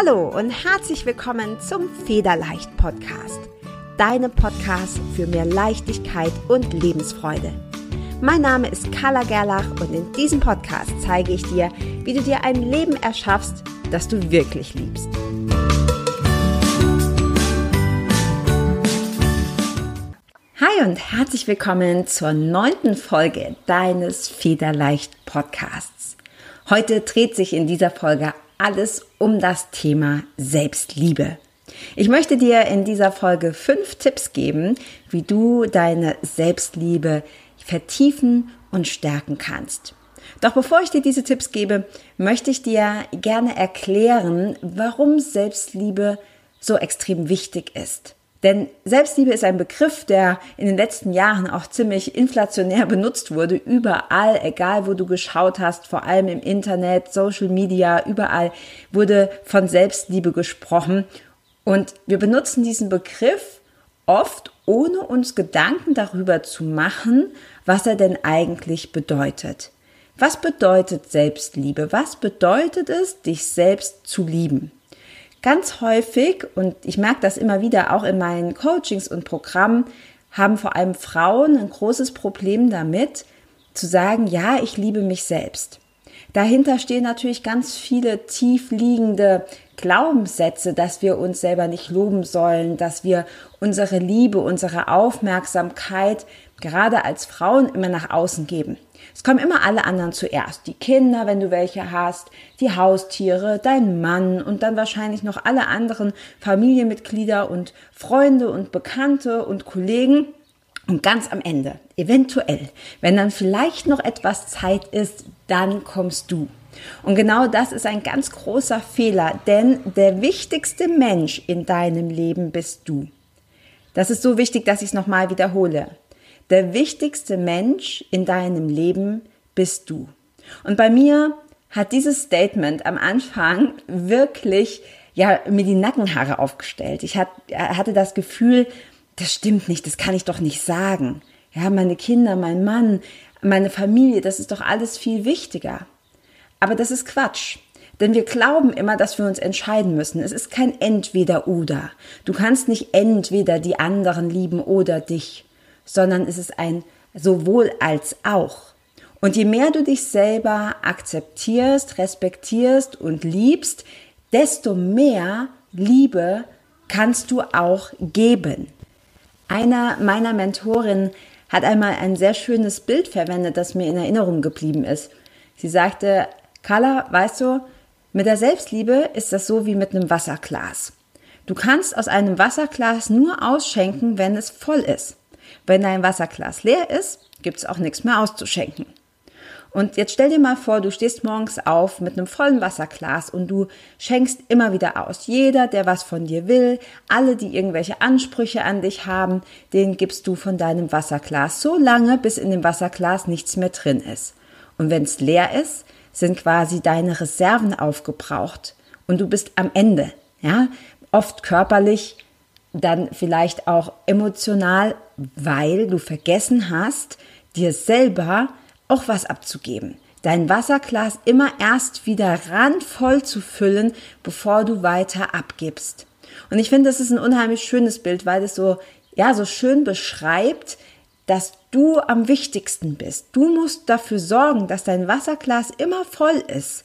Hallo und herzlich willkommen zum Federleicht Podcast, deinem Podcast für mehr Leichtigkeit und Lebensfreude. Mein Name ist Carla Gerlach und in diesem Podcast zeige ich dir, wie du dir ein Leben erschaffst, das du wirklich liebst. Hi und herzlich willkommen zur neunten Folge deines Federleicht Podcasts. Heute dreht sich in dieser Folge alles um das Thema Selbstliebe. Ich möchte dir in dieser Folge fünf Tipps geben, wie du deine Selbstliebe vertiefen und stärken kannst. Doch bevor ich dir diese Tipps gebe, möchte ich dir gerne erklären, warum Selbstliebe so extrem wichtig ist. Denn Selbstliebe ist ein Begriff, der in den letzten Jahren auch ziemlich inflationär benutzt wurde. Überall, egal wo du geschaut hast, vor allem im Internet, Social Media, überall wurde von Selbstliebe gesprochen. Und wir benutzen diesen Begriff oft, ohne uns Gedanken darüber zu machen, was er denn eigentlich bedeutet. Was bedeutet Selbstliebe? Was bedeutet es, dich selbst zu lieben? Ganz häufig, und ich merke das immer wieder auch in meinen Coachings und Programmen, haben vor allem Frauen ein großes Problem damit, zu sagen, ja, ich liebe mich selbst. Dahinter stehen natürlich ganz viele tief liegende Glaubenssätze, dass wir uns selber nicht loben sollen, dass wir unsere Liebe, unsere Aufmerksamkeit gerade als Frauen immer nach außen geben. Es kommen immer alle anderen zuerst. Die Kinder, wenn du welche hast, die Haustiere, dein Mann und dann wahrscheinlich noch alle anderen Familienmitglieder und Freunde und Bekannte und Kollegen. Und ganz am Ende, eventuell, wenn dann vielleicht noch etwas Zeit ist, dann kommst du. Und genau das ist ein ganz großer Fehler, denn der wichtigste Mensch in deinem Leben bist du. Das ist so wichtig, dass ich es nochmal wiederhole. Der wichtigste Mensch in deinem Leben bist du. Und bei mir hat dieses Statement am Anfang wirklich ja mir die Nackenhaare aufgestellt. Ich hatte das Gefühl, das stimmt nicht, das kann ich doch nicht sagen. Ja, meine Kinder, mein Mann, meine Familie, das ist doch alles viel wichtiger. Aber das ist Quatsch. Denn wir glauben immer, dass wir uns entscheiden müssen. Es ist kein Entweder oder. Du kannst nicht entweder die anderen lieben oder dich sondern es ist ein sowohl als auch. Und je mehr du dich selber akzeptierst, respektierst und liebst, desto mehr Liebe kannst du auch geben. Einer meiner Mentorinnen hat einmal ein sehr schönes Bild verwendet, das mir in Erinnerung geblieben ist. Sie sagte, Carla, weißt du, mit der Selbstliebe ist das so wie mit einem Wasserglas. Du kannst aus einem Wasserglas nur ausschenken, wenn es voll ist. Wenn dein Wasserglas leer ist, gibt es auch nichts mehr auszuschenken. Und jetzt stell dir mal vor, du stehst morgens auf mit einem vollen Wasserglas und du schenkst immer wieder aus. Jeder, der was von dir will, alle, die irgendwelche Ansprüche an dich haben, den gibst du von deinem Wasserglas so lange, bis in dem Wasserglas nichts mehr drin ist. Und wenn es leer ist, sind quasi deine Reserven aufgebraucht und du bist am Ende. Ja, oft körperlich, dann vielleicht auch emotional, weil du vergessen hast, dir selber auch was abzugeben. Dein Wasserglas immer erst wieder randvoll zu füllen, bevor du weiter abgibst. Und ich finde, das ist ein unheimlich schönes Bild, weil es so, ja, so schön beschreibt, dass du am wichtigsten bist. Du musst dafür sorgen, dass dein Wasserglas immer voll ist.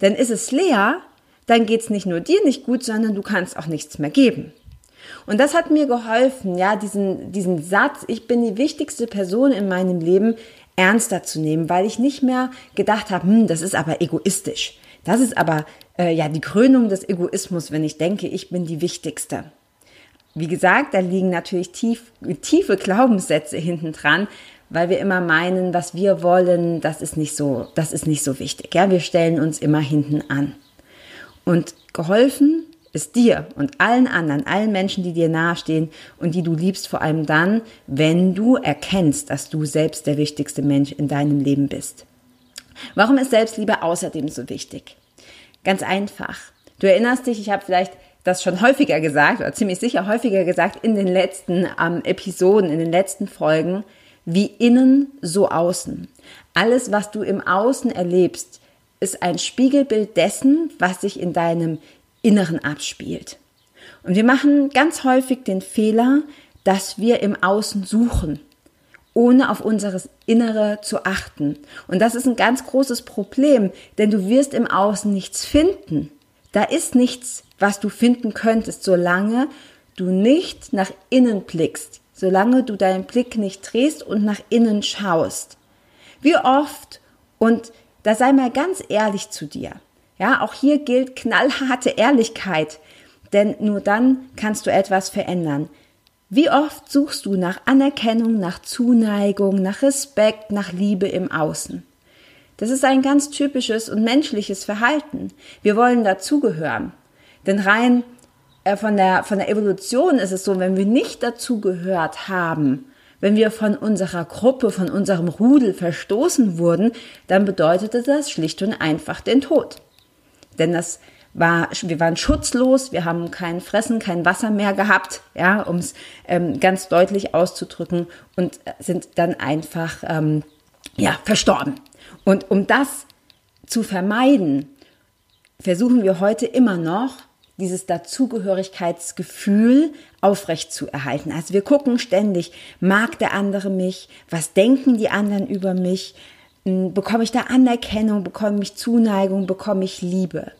Denn ist es leer, dann geht es nicht nur dir nicht gut, sondern du kannst auch nichts mehr geben. Und das hat mir geholfen, ja, diesen, diesen Satz, ich bin die wichtigste Person in meinem Leben, ernster zu nehmen, weil ich nicht mehr gedacht habe, hm, das ist aber egoistisch. Das ist aber äh, ja die Krönung des Egoismus, wenn ich denke, ich bin die Wichtigste. Wie gesagt, da liegen natürlich tief, tiefe Glaubenssätze hinten dran, weil wir immer meinen, was wir wollen, das ist nicht so, das ist nicht so wichtig. Ja, wir stellen uns immer hinten an. Und geholfen ist dir und allen anderen, allen Menschen, die dir nahestehen und die du liebst, vor allem dann, wenn du erkennst, dass du selbst der wichtigste Mensch in deinem Leben bist. Warum ist Selbstliebe außerdem so wichtig? Ganz einfach. Du erinnerst dich, ich habe vielleicht das schon häufiger gesagt oder ziemlich sicher häufiger gesagt in den letzten ähm, Episoden, in den letzten Folgen, wie innen so außen. Alles, was du im Außen erlebst, ist ein Spiegelbild dessen, was sich in deinem Inneren abspielt. Und wir machen ganz häufig den Fehler, dass wir im Außen suchen, ohne auf unseres Innere zu achten. Und das ist ein ganz großes Problem, denn du wirst im Außen nichts finden. Da ist nichts, was du finden könntest, solange du nicht nach innen blickst, solange du deinen Blick nicht drehst und nach innen schaust. Wie oft, und da sei mal ganz ehrlich zu dir, ja, auch hier gilt knallharte Ehrlichkeit, denn nur dann kannst du etwas verändern. Wie oft suchst du nach Anerkennung, nach Zuneigung, nach Respekt, nach Liebe im Außen? Das ist ein ganz typisches und menschliches Verhalten. Wir wollen dazugehören. Denn rein äh, von, der, von der Evolution ist es so, wenn wir nicht dazugehört haben, wenn wir von unserer Gruppe, von unserem Rudel verstoßen wurden, dann bedeutete das schlicht und einfach den Tod. Denn das war, wir waren schutzlos, wir haben kein Fressen, kein Wasser mehr gehabt, ja, um es ähm, ganz deutlich auszudrücken und sind dann einfach ähm, ja verstorben. Und um das zu vermeiden, versuchen wir heute immer noch dieses Dazugehörigkeitsgefühl aufrecht zu erhalten. Also wir gucken ständig, mag der andere mich, was denken die anderen über mich, bekomme ich da Anerkennung, bekomme ich Zuneigung, bekomme ich Liebe.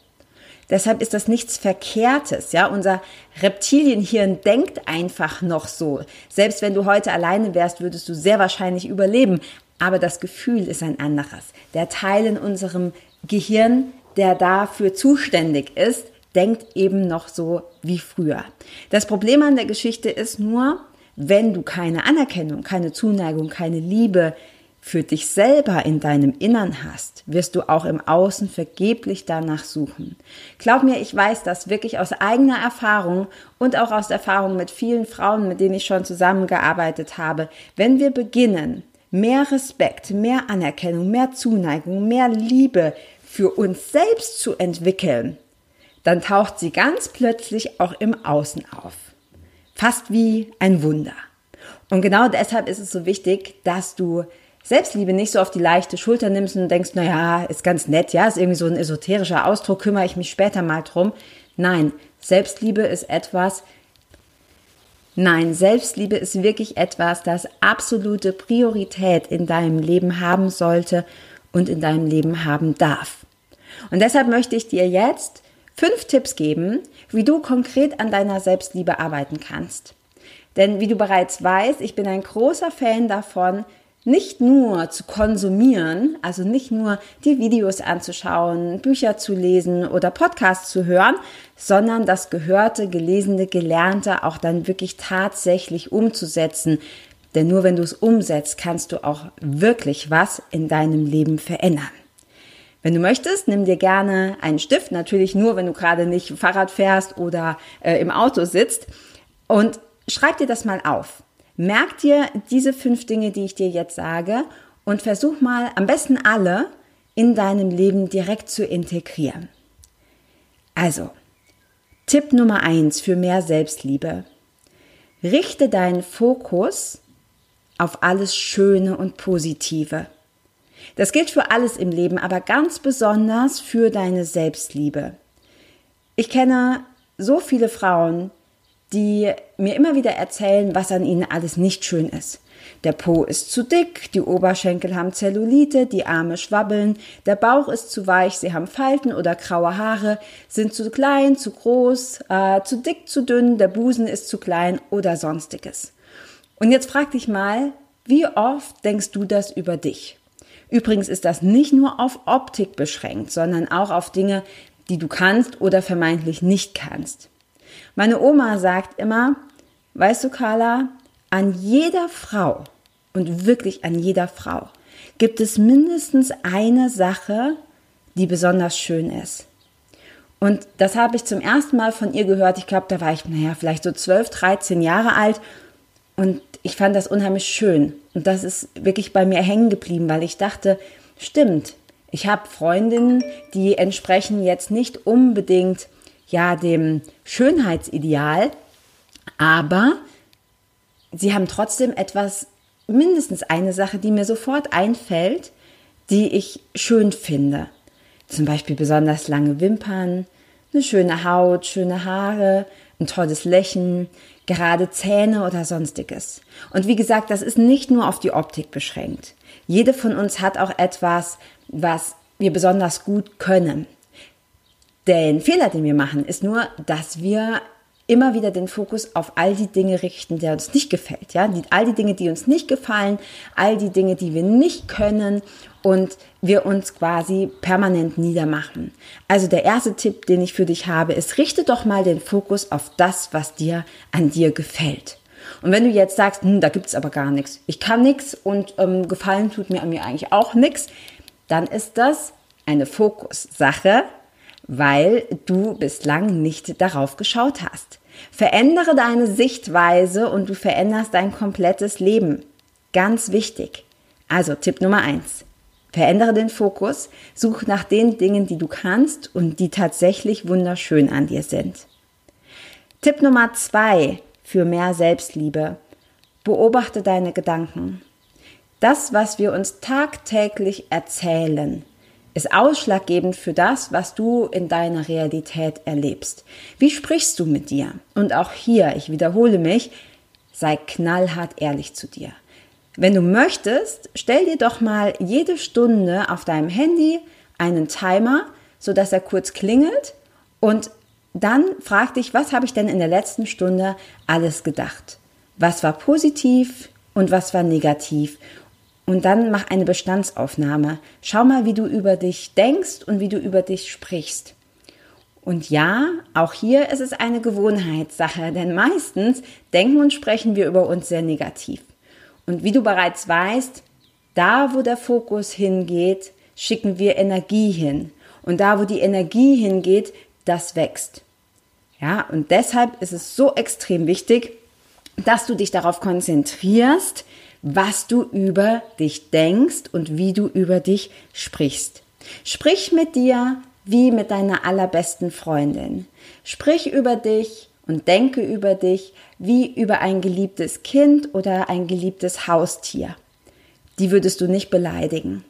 Deshalb ist das nichts Verkehrtes, ja. Unser Reptilienhirn denkt einfach noch so. Selbst wenn du heute alleine wärst, würdest du sehr wahrscheinlich überleben. Aber das Gefühl ist ein anderes. Der Teil in unserem Gehirn, der dafür zuständig ist, denkt eben noch so wie früher. Das Problem an der Geschichte ist nur, wenn du keine Anerkennung, keine Zuneigung, keine Liebe, für dich selber in deinem Innern hast, wirst du auch im Außen vergeblich danach suchen. Glaub mir, ich weiß das wirklich aus eigener Erfahrung und auch aus Erfahrung mit vielen Frauen, mit denen ich schon zusammengearbeitet habe. Wenn wir beginnen, mehr Respekt, mehr Anerkennung, mehr Zuneigung, mehr Liebe für uns selbst zu entwickeln, dann taucht sie ganz plötzlich auch im Außen auf. Fast wie ein Wunder. Und genau deshalb ist es so wichtig, dass du Selbstliebe nicht so auf die leichte Schulter nimmst und denkst, na ja, ist ganz nett, ja, ist irgendwie so ein esoterischer Ausdruck, kümmere ich mich später mal drum. Nein, Selbstliebe ist etwas, Nein, Selbstliebe ist wirklich etwas, das absolute Priorität in deinem Leben haben sollte und in deinem Leben haben darf. Und deshalb möchte ich dir jetzt fünf Tipps geben, wie du konkret an deiner Selbstliebe arbeiten kannst. Denn wie du bereits weißt, ich bin ein großer Fan davon, nicht nur zu konsumieren, also nicht nur die Videos anzuschauen, Bücher zu lesen oder Podcasts zu hören, sondern das Gehörte, Gelesene, Gelernte auch dann wirklich tatsächlich umzusetzen. Denn nur wenn du es umsetzt, kannst du auch wirklich was in deinem Leben verändern. Wenn du möchtest, nimm dir gerne einen Stift, natürlich nur, wenn du gerade nicht Fahrrad fährst oder äh, im Auto sitzt und schreib dir das mal auf. Merk dir diese fünf Dinge, die ich dir jetzt sage und versuch mal am besten alle in deinem Leben direkt zu integrieren. Also, Tipp Nummer eins für mehr Selbstliebe. Richte deinen Fokus auf alles Schöne und Positive. Das gilt für alles im Leben, aber ganz besonders für deine Selbstliebe. Ich kenne so viele Frauen, die mir immer wieder erzählen, was an ihnen alles nicht schön ist. Der Po ist zu dick, die Oberschenkel haben Zellulite, die Arme schwabbeln, der Bauch ist zu weich, sie haben Falten oder graue Haare, sind zu klein, zu groß, äh, zu dick, zu dünn, der Busen ist zu klein oder sonstiges. Und jetzt frag dich mal, wie oft denkst du das über dich? Übrigens ist das nicht nur auf Optik beschränkt, sondern auch auf Dinge, die du kannst oder vermeintlich nicht kannst. Meine Oma sagt immer, weißt du, Carla, an jeder Frau und wirklich an jeder Frau gibt es mindestens eine Sache, die besonders schön ist. Und das habe ich zum ersten Mal von ihr gehört. Ich glaube, da war ich, naja, vielleicht so 12, 13 Jahre alt. Und ich fand das unheimlich schön. Und das ist wirklich bei mir hängen geblieben, weil ich dachte, stimmt, ich habe Freundinnen, die entsprechen jetzt nicht unbedingt ja dem Schönheitsideal, aber sie haben trotzdem etwas, mindestens eine Sache, die mir sofort einfällt, die ich schön finde. Zum Beispiel besonders lange Wimpern, Eine schöne Haut, schöne Haare, ein tolles Lächeln, gerade Zähne oder sonstiges. Und wie gesagt, das ist nicht nur auf die Optik beschränkt. Jede von uns hat auch etwas, was wir besonders gut können. Den Fehler, den wir machen, ist nur, dass wir immer wieder den Fokus auf all die Dinge richten, der uns nicht gefällt, ja, all die Dinge, die uns nicht gefallen, all die Dinge, die wir nicht können und wir uns quasi permanent niedermachen. Also der erste Tipp, den ich für dich habe, ist, richte doch mal den Fokus auf das, was dir an dir gefällt. Und wenn du jetzt sagst, hm, da gibt's aber gar nichts, ich kann nichts und ähm, gefallen tut mir an mir eigentlich auch nichts, dann ist das eine Fokussache, weil du bislang nicht darauf geschaut hast. Verändere deine Sichtweise und du veränderst dein komplettes Leben. Ganz wichtig. Also Tipp Nummer eins. Verändere den Fokus, such nach den Dingen, die du kannst und die tatsächlich wunderschön an dir sind. Tipp Nummer zwei für mehr Selbstliebe. Beobachte deine Gedanken. Das, was wir uns tagtäglich erzählen, ist ausschlaggebend für das, was du in deiner Realität erlebst. Wie sprichst du mit dir? Und auch hier, ich wiederhole mich, sei knallhart ehrlich zu dir. Wenn du möchtest, stell dir doch mal jede Stunde auf deinem Handy einen Timer, sodass er kurz klingelt und dann frag dich, was habe ich denn in der letzten Stunde alles gedacht? Was war positiv und was war negativ? Und dann mach eine Bestandsaufnahme. Schau mal, wie du über dich denkst und wie du über dich sprichst. Und ja, auch hier ist es eine Gewohnheitssache, denn meistens denken und sprechen wir über uns sehr negativ. Und wie du bereits weißt, da wo der Fokus hingeht, schicken wir Energie hin. Und da wo die Energie hingeht, das wächst. Ja, und deshalb ist es so extrem wichtig, dass du dich darauf konzentrierst, was du über dich denkst und wie du über dich sprichst. Sprich mit dir wie mit deiner allerbesten Freundin. Sprich über dich und denke über dich wie über ein geliebtes Kind oder ein geliebtes Haustier. Die würdest du nicht beleidigen.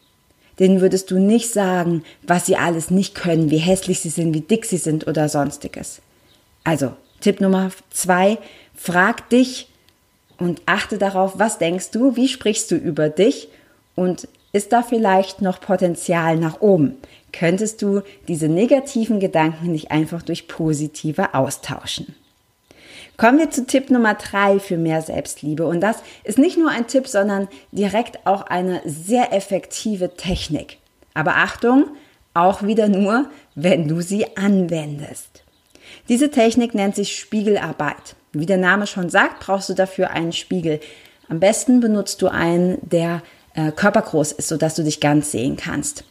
Denen würdest du nicht sagen, was sie alles nicht können, wie hässlich sie sind, wie dick sie sind oder sonstiges. Also, Tipp Nummer zwei, frag dich, und achte darauf, was denkst du, wie sprichst du über dich und ist da vielleicht noch Potenzial nach oben? Könntest du diese negativen Gedanken nicht einfach durch positive austauschen? Kommen wir zu Tipp Nummer drei für mehr Selbstliebe. Und das ist nicht nur ein Tipp, sondern direkt auch eine sehr effektive Technik. Aber Achtung, auch wieder nur, wenn du sie anwendest. Diese Technik nennt sich Spiegelarbeit. Wie der Name schon sagt, brauchst du dafür einen Spiegel. Am besten benutzt du einen, der äh, körpergroß ist, sodass du dich ganz sehen kannst.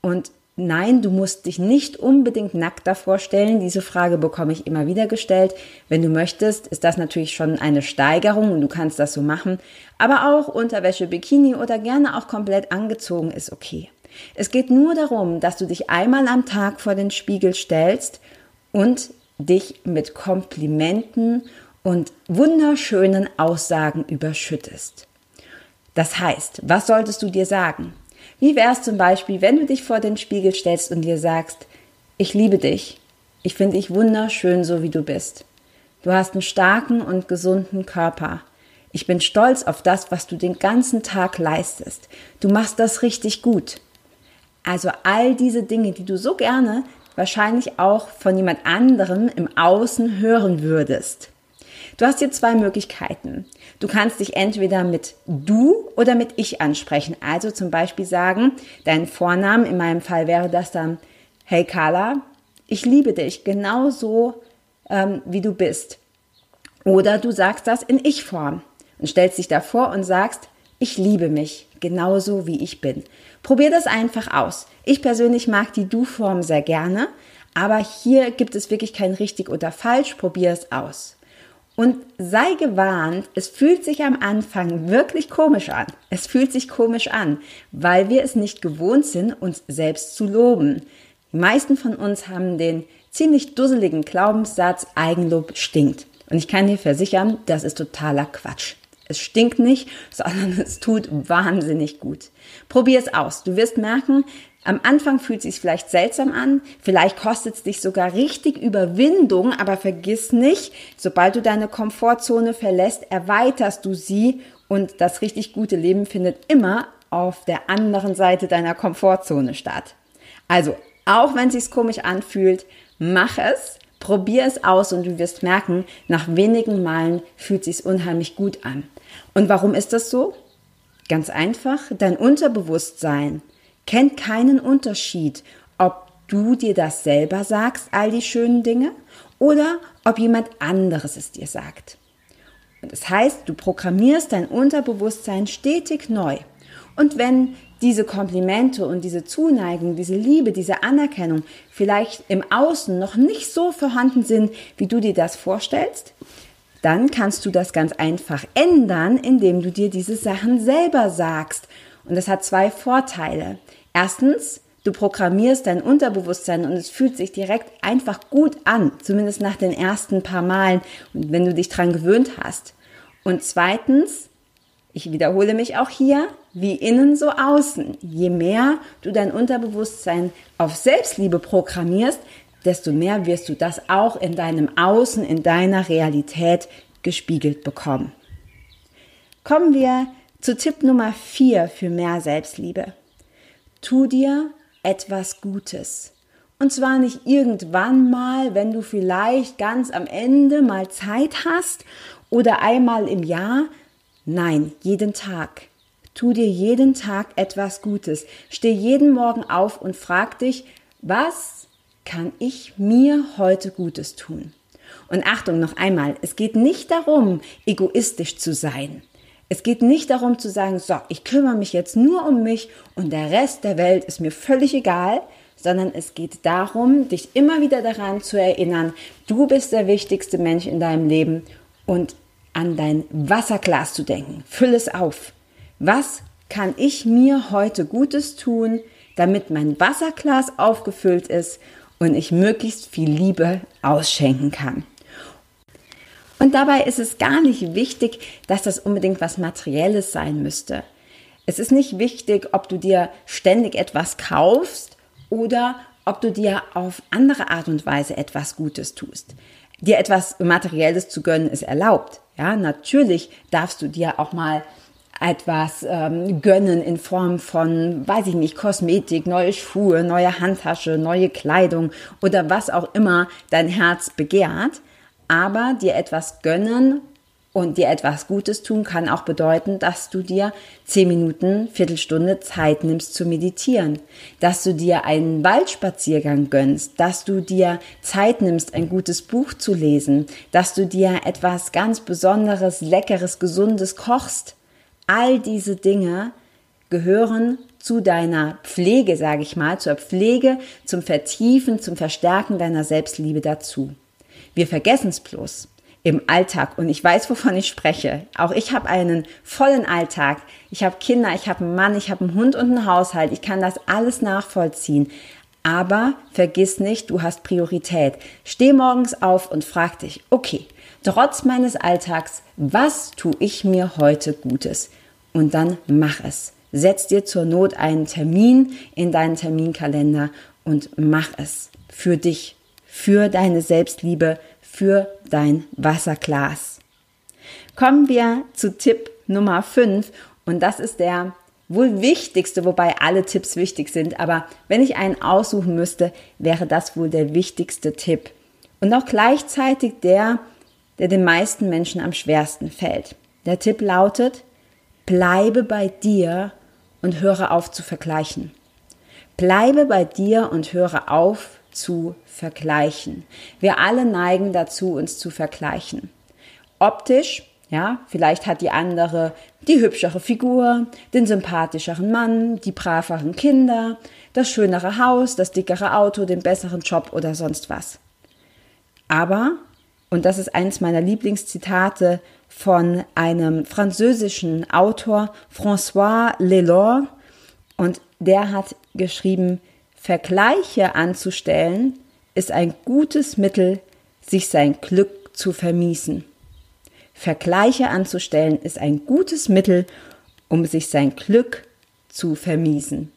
Und nein, du musst dich nicht unbedingt nackt davor stellen. Diese Frage bekomme ich immer wieder gestellt. Wenn du möchtest, ist das natürlich schon eine Steigerung und du kannst das so machen. Aber auch Unterwäsche, Bikini oder gerne auch komplett angezogen ist okay. Es geht nur darum, dass du dich einmal am Tag vor den Spiegel stellst und dich mit Komplimenten und wunderschönen Aussagen überschüttest. Das heißt, was solltest du dir sagen? Wie wäre es zum Beispiel, wenn du dich vor den Spiegel stellst und dir sagst, ich liebe dich, ich finde dich wunderschön, so wie du bist. Du hast einen starken und gesunden Körper. Ich bin stolz auf das, was du den ganzen Tag leistest. Du machst das richtig gut. Also all diese Dinge, die du so gerne wahrscheinlich auch von jemand anderem im Außen hören würdest. Du hast hier zwei Möglichkeiten. Du kannst dich entweder mit du oder mit ich ansprechen. Also zum Beispiel sagen, dein Vornamen, in meinem Fall wäre das dann, hey Carla, ich liebe dich genauso, ähm, wie du bist. Oder du sagst das in Ich-Form und stellst dich davor und sagst, ich liebe mich genauso wie ich bin. Probier das einfach aus. Ich persönlich mag die Du-Form sehr gerne, aber hier gibt es wirklich kein richtig oder falsch. Probier es aus. Und sei gewarnt, es fühlt sich am Anfang wirklich komisch an. Es fühlt sich komisch an, weil wir es nicht gewohnt sind, uns selbst zu loben. Die meisten von uns haben den ziemlich dusseligen Glaubenssatz, Eigenlob stinkt. Und ich kann dir versichern, das ist totaler Quatsch. Es stinkt nicht, sondern es tut wahnsinnig gut. Probier es aus. Du wirst merken, Am Anfang fühlt es sich vielleicht seltsam an, vielleicht kostet es dich sogar richtig Überwindung, aber vergiss nicht, sobald du deine Komfortzone verlässt, erweiterst du sie und das richtig gute Leben findet immer auf der anderen Seite deiner Komfortzone statt. Also, auch wenn es sich komisch anfühlt, mach es, probier es aus und du wirst merken, nach wenigen Malen fühlt es sich unheimlich gut an. Und warum ist das so? Ganz einfach, dein Unterbewusstsein kennt keinen Unterschied, ob du dir das selber sagst, all die schönen Dinge, oder ob jemand anderes es dir sagt. Und das heißt, du programmierst dein Unterbewusstsein stetig neu. Und wenn diese Komplimente und diese Zuneigung, diese Liebe, diese Anerkennung vielleicht im Außen noch nicht so vorhanden sind, wie du dir das vorstellst, dann kannst du das ganz einfach ändern, indem du dir diese Sachen selber sagst. Und das hat zwei Vorteile. Erstens, du programmierst dein Unterbewusstsein und es fühlt sich direkt einfach gut an, zumindest nach den ersten paar Malen und wenn du dich dran gewöhnt hast. Und zweitens, ich wiederhole mich auch hier, wie innen so außen. Je mehr du dein Unterbewusstsein auf Selbstliebe programmierst, desto mehr wirst du das auch in deinem Außen, in deiner Realität gespiegelt bekommen. Kommen wir zu Tipp Nummer 4 für mehr Selbstliebe. Tu dir etwas Gutes. Und zwar nicht irgendwann mal, wenn du vielleicht ganz am Ende mal Zeit hast oder einmal im Jahr. Nein, jeden Tag. Tu dir jeden Tag etwas Gutes. Steh jeden Morgen auf und frag dich, was kann ich mir heute Gutes tun? Und Achtung noch einmal, es geht nicht darum, egoistisch zu sein. Es geht nicht darum zu sagen, so, ich kümmere mich jetzt nur um mich und der Rest der Welt ist mir völlig egal, sondern es geht darum, dich immer wieder daran zu erinnern, du bist der wichtigste Mensch in deinem Leben und an dein Wasserglas zu denken. Füll es auf. Was kann ich mir heute Gutes tun, damit mein Wasserglas aufgefüllt ist und ich möglichst viel Liebe ausschenken kann? Und dabei ist es gar nicht wichtig, dass das unbedingt was Materielles sein müsste. Es ist nicht wichtig, ob du dir ständig etwas kaufst oder ob du dir auf andere Art und Weise etwas Gutes tust. Dir etwas Materielles zu gönnen ist erlaubt. Ja, natürlich darfst du dir auch mal etwas ähm, gönnen in Form von, weiß ich nicht, Kosmetik, neue Schuhe, neue Handtasche, neue Kleidung oder was auch immer dein Herz begehrt. Aber dir etwas gönnen und dir etwas Gutes tun kann auch bedeuten, dass du dir zehn Minuten, Viertelstunde Zeit nimmst zu meditieren, dass du dir einen Waldspaziergang gönnst, dass du dir Zeit nimmst, ein gutes Buch zu lesen, dass du dir etwas ganz Besonderes, Leckeres, Gesundes kochst. All diese Dinge gehören zu deiner Pflege, sage ich mal, zur Pflege, zum Vertiefen, zum Verstärken deiner Selbstliebe dazu. Wir vergessen es bloß im Alltag und ich weiß, wovon ich spreche. Auch ich habe einen vollen Alltag. Ich habe Kinder, ich habe einen Mann, ich habe einen Hund und einen Haushalt. Ich kann das alles nachvollziehen. Aber vergiss nicht, du hast Priorität. Steh morgens auf und frag dich, okay, trotz meines Alltags, was tue ich mir heute Gutes? Und dann mach es. Setz dir zur Not einen Termin in deinen Terminkalender und mach es für dich für deine Selbstliebe, für dein Wasserglas. Kommen wir zu Tipp Nummer 5 und das ist der wohl wichtigste, wobei alle Tipps wichtig sind, aber wenn ich einen aussuchen müsste, wäre das wohl der wichtigste Tipp und auch gleichzeitig der, der den meisten Menschen am schwersten fällt. Der Tipp lautet, bleibe bei dir und höre auf zu vergleichen. Bleibe bei dir und höre auf zu vergleichen. Wir alle neigen dazu, uns zu vergleichen. Optisch, ja, vielleicht hat die andere die hübschere Figur, den sympathischeren Mann, die braveren Kinder, das schönere Haus, das dickere Auto, den besseren Job oder sonst was. Aber, und das ist eines meiner Lieblingszitate von einem französischen Autor, François Lelor, und der hat geschrieben, Vergleiche anzustellen, ist ein gutes Mittel, sich sein Glück zu vermiesen. Vergleiche anzustellen ist ein gutes Mittel, um sich sein Glück zu vermiesen.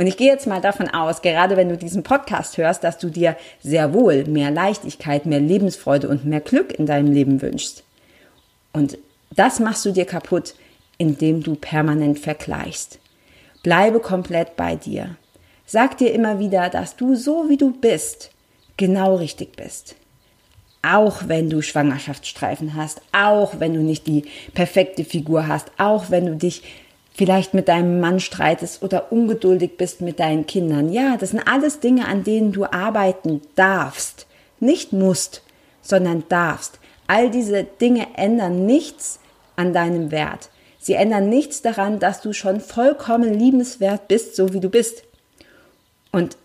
Und ich gehe jetzt mal davon aus, gerade wenn du diesen Podcast hörst, dass du dir sehr wohl mehr Leichtigkeit, mehr Lebensfreude und mehr Glück in deinem Leben wünschst. Und das machst du dir kaputt, indem du permanent vergleichst. Bleibe komplett bei dir. Sag dir immer wieder, dass du so wie du bist, genau richtig bist. Auch wenn du Schwangerschaftsstreifen hast, auch wenn du nicht die perfekte Figur hast, auch wenn du dich vielleicht mit deinem Mann streitest oder ungeduldig bist mit deinen Kindern. Ja, das sind alles Dinge, an denen du arbeiten darfst. Nicht musst, sondern darfst. All diese Dinge ändern nichts an deinem Wert. Sie ändern nichts daran, dass du schon vollkommen liebenswert bist, so wie du bist. Und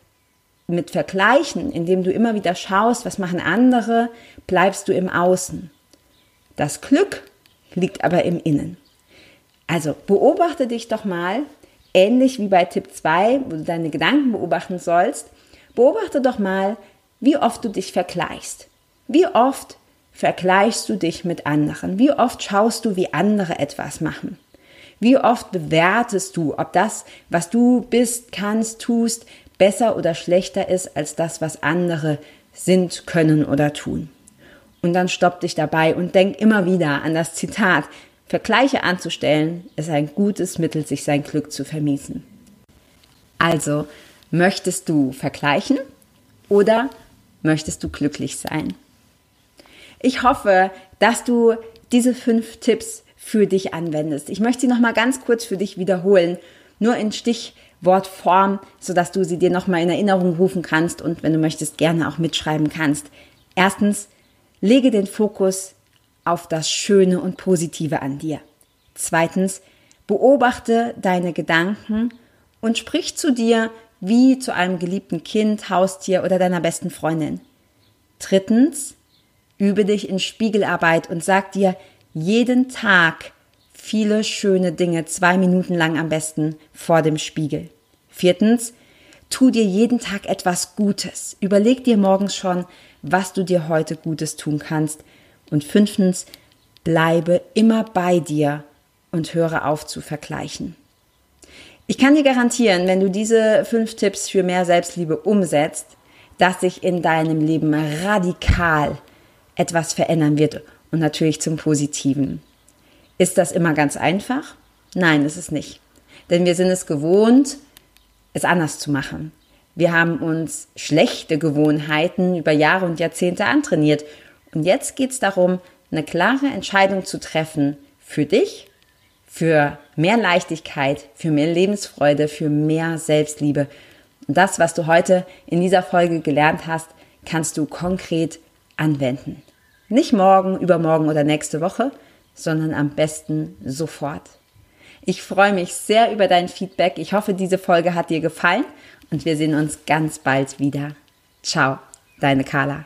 mit Vergleichen, indem du immer wieder schaust, was machen andere, bleibst du im Außen. Das Glück liegt aber im Innen. Also beobachte dich doch mal, ähnlich wie bei Tipp 2, wo du deine Gedanken beobachten sollst, beobachte doch mal, wie oft du dich vergleichst. Wie oft vergleichst du dich mit anderen? Wie oft schaust du, wie andere etwas machen? Wie oft bewertest du, ob das, was du bist, kannst, tust, besser oder schlechter ist als das, was andere sind, können oder tun? Und dann stopp dich dabei und denk immer wieder an das Zitat, Vergleiche anzustellen, ist ein gutes Mittel, sich sein Glück zu vermiesen. Also, möchtest du vergleichen oder möchtest du glücklich sein? Ich hoffe, dass du diese fünf Tipps für dich anwendest. Ich möchte sie noch mal ganz kurz für dich wiederholen, nur in Stichwortform, sodass du sie dir noch mal in Erinnerung rufen kannst und wenn du möchtest gerne auch mitschreiben kannst. Erstens, lege den Fokus auf das Schöne und Positive an dir. Zweitens, beobachte deine Gedanken und sprich zu dir wie zu einem geliebten Kind, Haustier oder deiner besten Freundin. Drittens, übe dich in Spiegelarbeit und sag dir jeden Tag viele schöne Dinge, zwei Minuten lang am besten vor dem Spiegel. Viertens, tu dir jeden Tag etwas Gutes. Überleg dir morgens schon, was du dir heute Gutes tun kannst und fünftens, bleibe immer bei dir und höre auf zu vergleichen. Ich kann dir garantieren, wenn du diese fünf Tipps für mehr Selbstliebe umsetzt, dass sich in deinem Leben radikal etwas verändern wird und natürlich zum Positiven. Ist das immer ganz einfach? Nein, ist es nicht. Denn wir sind es gewohnt, es anders zu machen. Wir haben uns schlechte Gewohnheiten über Jahre und Jahrzehnte antrainiert und jetzt geht es darum, eine klare Entscheidung zu treffen für dich, für mehr Leichtigkeit, für mehr Lebensfreude, für mehr Selbstliebe. Und das, was du heute in dieser Folge gelernt hast, kannst du konkret anwenden. Nicht morgen, übermorgen oder nächste Woche, sondern am besten sofort. Ich freue mich sehr über dein Feedback. Ich hoffe, diese Folge hat dir gefallen und wir sehen uns ganz bald wieder. Ciao, deine Carla.